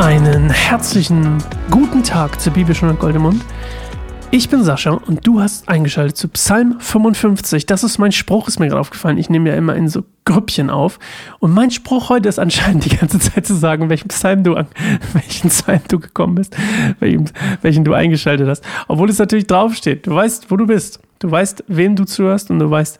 Einen herzlichen guten Tag zur Bibelstunde Goldemund. Ich bin Sascha und du hast eingeschaltet zu Psalm 55. Das ist mein Spruch, ist mir gerade aufgefallen. Ich nehme ja immer in so Grüppchen auf. Und mein Spruch heute ist anscheinend die ganze Zeit zu sagen, welchen Psalm du an, welchen Psalm du gekommen bist, welchen, welchen du eingeschaltet hast. Obwohl es natürlich draufsteht. Du weißt, wo du bist. Du weißt, wem du zuhörst und du weißt,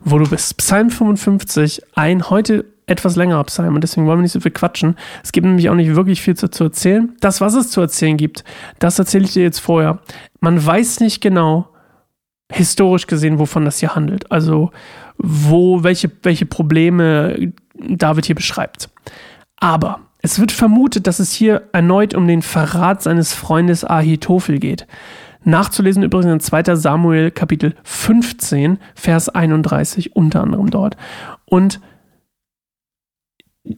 wo du bist. Psalm 55, ein heute etwas längerer Psalm und deswegen wollen wir nicht so viel quatschen. Es gibt nämlich auch nicht wirklich viel zu, zu erzählen. Das, was es zu erzählen gibt, das erzähle ich dir jetzt vorher. Man weiß nicht genau, historisch gesehen, wovon das hier handelt. Also, wo, welche, welche Probleme David hier beschreibt. Aber es wird vermutet, dass es hier erneut um den Verrat seines Freundes Ahitophel geht. Nachzulesen übrigens in 2. Samuel Kapitel 15, Vers 31 unter anderem dort. Und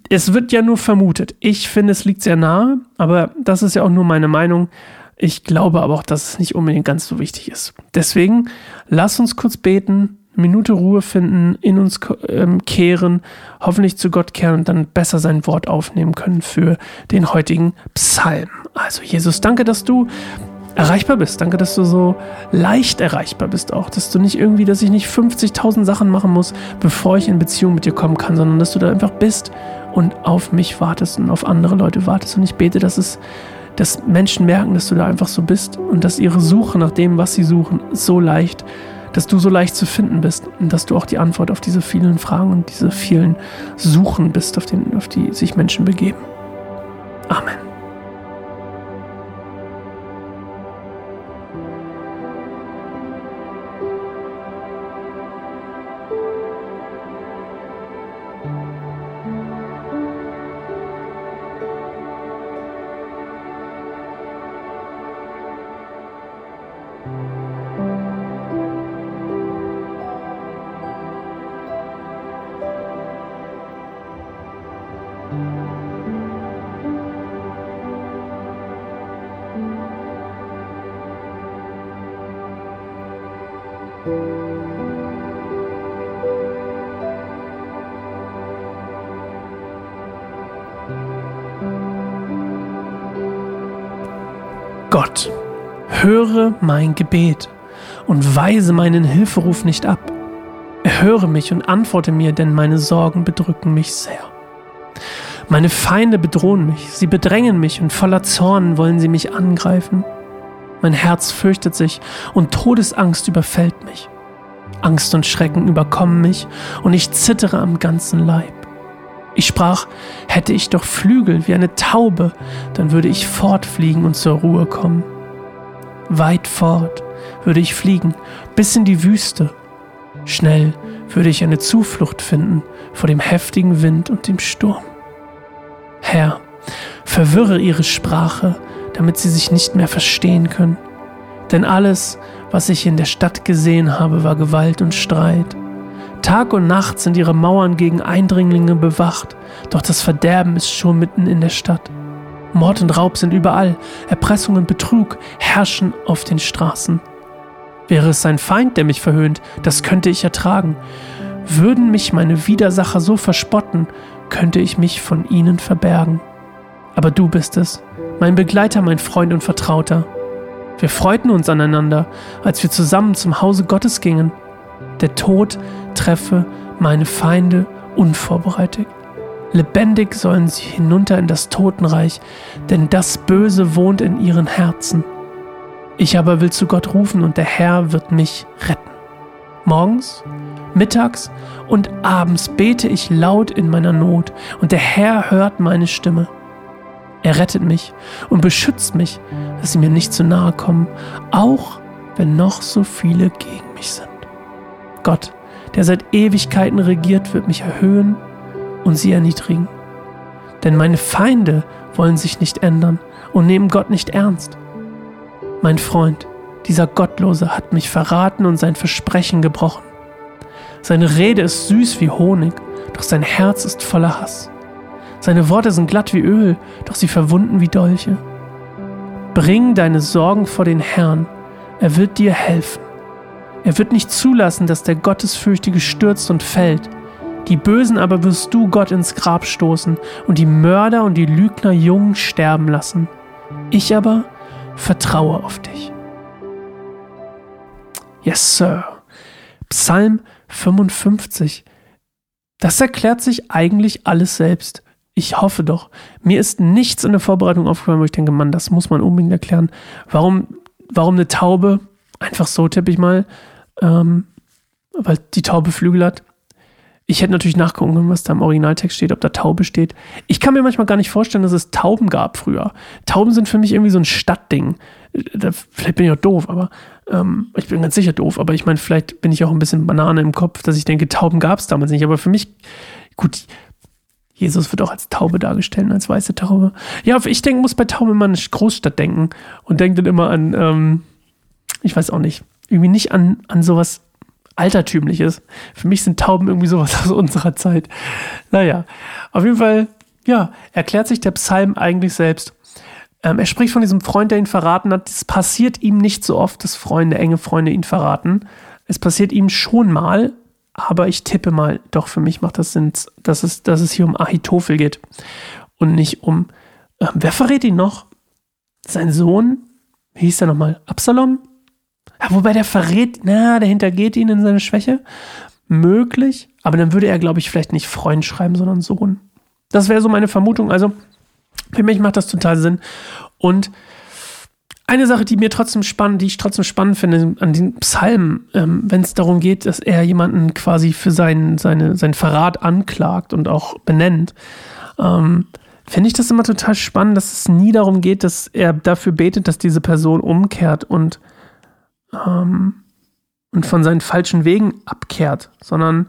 es wird ja nur vermutet. Ich finde, es liegt sehr nahe, aber das ist ja auch nur meine Meinung. Ich glaube aber auch, dass es nicht unbedingt ganz so wichtig ist. Deswegen lass uns kurz beten, Minute Ruhe finden, in uns ähm, kehren, hoffentlich zu Gott kehren und dann besser sein Wort aufnehmen können für den heutigen Psalm. Also Jesus, danke, dass du erreichbar bist. Danke, dass du so leicht erreichbar bist auch. Dass du nicht irgendwie, dass ich nicht 50.000 Sachen machen muss, bevor ich in Beziehung mit dir kommen kann, sondern dass du da einfach bist und auf mich wartest und auf andere Leute wartest. Und ich bete, dass es, dass Menschen merken, dass du da einfach so bist und dass ihre Suche nach dem, was sie suchen, so leicht, dass du so leicht zu finden bist und dass du auch die Antwort auf diese vielen Fragen und diese vielen Suchen bist, auf, den, auf die sich Menschen begeben. Amen. Gott, höre mein Gebet und weise meinen Hilferuf nicht ab. Erhöre mich und antworte mir, denn meine Sorgen bedrücken mich sehr. Meine Feinde bedrohen mich, sie bedrängen mich und voller Zorn wollen sie mich angreifen. Mein Herz fürchtet sich und Todesangst überfällt mich. Angst und Schrecken überkommen mich und ich zittere am ganzen Leib. Ich sprach, hätte ich doch Flügel wie eine Taube, dann würde ich fortfliegen und zur Ruhe kommen. Weit fort würde ich fliegen, bis in die Wüste. Schnell würde ich eine Zuflucht finden vor dem heftigen Wind und dem Sturm. Herr, verwirre ihre Sprache, damit sie sich nicht mehr verstehen können. Denn alles, was ich in der Stadt gesehen habe, war Gewalt und Streit. Tag und Nacht sind ihre Mauern gegen Eindringlinge bewacht, doch das Verderben ist schon mitten in der Stadt. Mord und Raub sind überall, Erpressung und Betrug herrschen auf den Straßen. Wäre es sein Feind, der mich verhöhnt, das könnte ich ertragen. Würden mich meine Widersacher so verspotten, könnte ich mich von ihnen verbergen. Aber du bist es, mein Begleiter, mein Freund und Vertrauter. Wir freuten uns aneinander, als wir zusammen zum Hause Gottes gingen. Der Tod treffe meine Feinde unvorbereitet. Lebendig sollen sie hinunter in das Totenreich, denn das Böse wohnt in ihren Herzen. Ich aber will zu Gott rufen und der Herr wird mich retten. Morgens, mittags und abends bete ich laut in meiner Not und der Herr hört meine Stimme. Er rettet mich und beschützt mich, dass sie mir nicht zu nahe kommen, auch wenn noch so viele gegen mich sind. Gott, der seit Ewigkeiten regiert, wird mich erhöhen und sie erniedrigen. Denn meine Feinde wollen sich nicht ändern und nehmen Gott nicht ernst. Mein Freund, dieser Gottlose hat mich verraten und sein Versprechen gebrochen. Seine Rede ist süß wie Honig, doch sein Herz ist voller Hass. Seine Worte sind glatt wie Öl, doch sie verwunden wie Dolche. Bring deine Sorgen vor den Herrn, er wird dir helfen. Er wird nicht zulassen, dass der Gottesfürchtige stürzt und fällt. Die Bösen aber wirst du Gott ins Grab stoßen und die Mörder und die Lügner jung sterben lassen. Ich aber vertraue auf dich. Yes, Sir. Psalm 55. Das erklärt sich eigentlich alles selbst. Ich hoffe doch. Mir ist nichts in der Vorbereitung aufgefallen, wo ich denke, Mann, das muss man unbedingt erklären. Warum, warum eine Taube? Einfach so tippe ich mal. Ähm, weil die Taube Flügel hat. Ich hätte natürlich nachgucken können, was da im Originaltext steht, ob da Taube steht. Ich kann mir manchmal gar nicht vorstellen, dass es Tauben gab früher. Tauben sind für mich irgendwie so ein Stadtding. Da, vielleicht bin ich auch doof, aber ähm, ich bin ganz sicher doof. Aber ich meine, vielleicht bin ich auch ein bisschen Banane im Kopf, dass ich denke, Tauben gab es damals nicht. Aber für mich, gut, Jesus wird auch als Taube dargestellt, als weiße Taube. Ja, ich denke, muss bei Tauben immer an eine Großstadt denken und denke dann immer an, ähm, ich weiß auch nicht, irgendwie nicht an, an sowas Altertümliches. Für mich sind Tauben irgendwie sowas aus unserer Zeit. Naja, auf jeden Fall, ja, erklärt sich der Psalm eigentlich selbst. Ähm, er spricht von diesem Freund, der ihn verraten hat. Es passiert ihm nicht so oft, dass Freunde, enge Freunde ihn verraten. Es passiert ihm schon mal, aber ich tippe mal, doch für mich macht das Sinn, dass es, dass es hier um Ahitophel geht und nicht um, äh, wer verrät ihn noch? Sein Sohn? Wie hieß der nochmal? Absalom? Ja, wobei der verrät, na, der hintergeht ihn in seine Schwäche. Möglich, aber dann würde er, glaube ich, vielleicht nicht Freund schreiben, sondern Sohn. Das wäre so meine Vermutung. Also, für mich macht das total Sinn. Und eine Sache, die mir trotzdem spannend, die ich trotzdem spannend finde an den Psalmen, ähm, wenn es darum geht, dass er jemanden quasi für seinen, seine, seinen Verrat anklagt und auch benennt, ähm, finde ich das immer total spannend, dass es nie darum geht, dass er dafür betet, dass diese Person umkehrt und ähm, und von seinen falschen Wegen abkehrt, sondern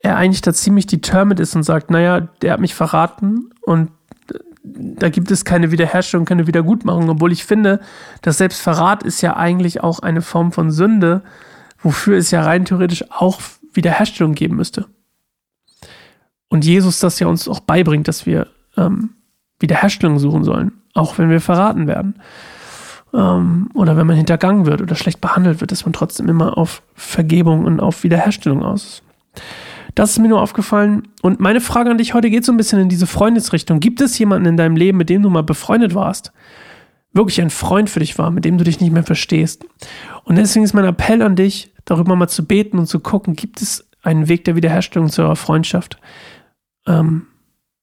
er eigentlich da ziemlich determined ist und sagt, naja, der hat mich verraten und da gibt es keine Wiederherstellung, keine Wiedergutmachung, obwohl ich finde, dass selbst Verrat ist ja eigentlich auch eine Form von Sünde, wofür es ja rein theoretisch auch Wiederherstellung geben müsste. Und Jesus das ja uns auch beibringt, dass wir ähm, Wiederherstellung suchen sollen, auch wenn wir verraten werden ähm, oder wenn man hintergangen wird oder schlecht behandelt wird, ist man trotzdem immer auf Vergebung und auf Wiederherstellung aus. Das ist mir nur aufgefallen. Und meine Frage an dich heute geht so ein bisschen in diese Freundesrichtung. Gibt es jemanden in deinem Leben, mit dem du mal befreundet warst? Wirklich ein Freund für dich war, mit dem du dich nicht mehr verstehst. Und deswegen ist mein Appell an dich, darüber mal zu beten und zu gucken, gibt es einen Weg der Wiederherstellung zu eurer Freundschaft? Ähm,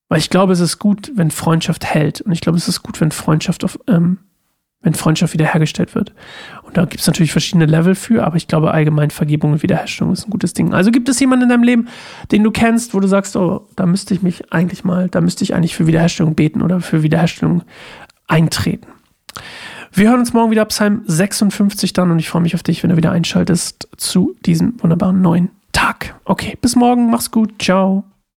weil ich glaube, es ist gut, wenn Freundschaft hält. Und ich glaube, es ist gut, wenn Freundschaft auf, ähm, wenn Freundschaft wiederhergestellt wird. Und da gibt es natürlich verschiedene Level für, aber ich glaube allgemein Vergebung und Wiederherstellung ist ein gutes Ding. Also gibt es jemanden in deinem Leben, den du kennst, wo du sagst, oh, da müsste ich mich eigentlich mal, da müsste ich eigentlich für Wiederherstellung beten oder für Wiederherstellung eintreten. Wir hören uns morgen wieder Psalm 56 dann und ich freue mich auf dich, wenn du wieder einschaltest zu diesem wunderbaren neuen Tag. Okay, bis morgen, mach's gut, ciao.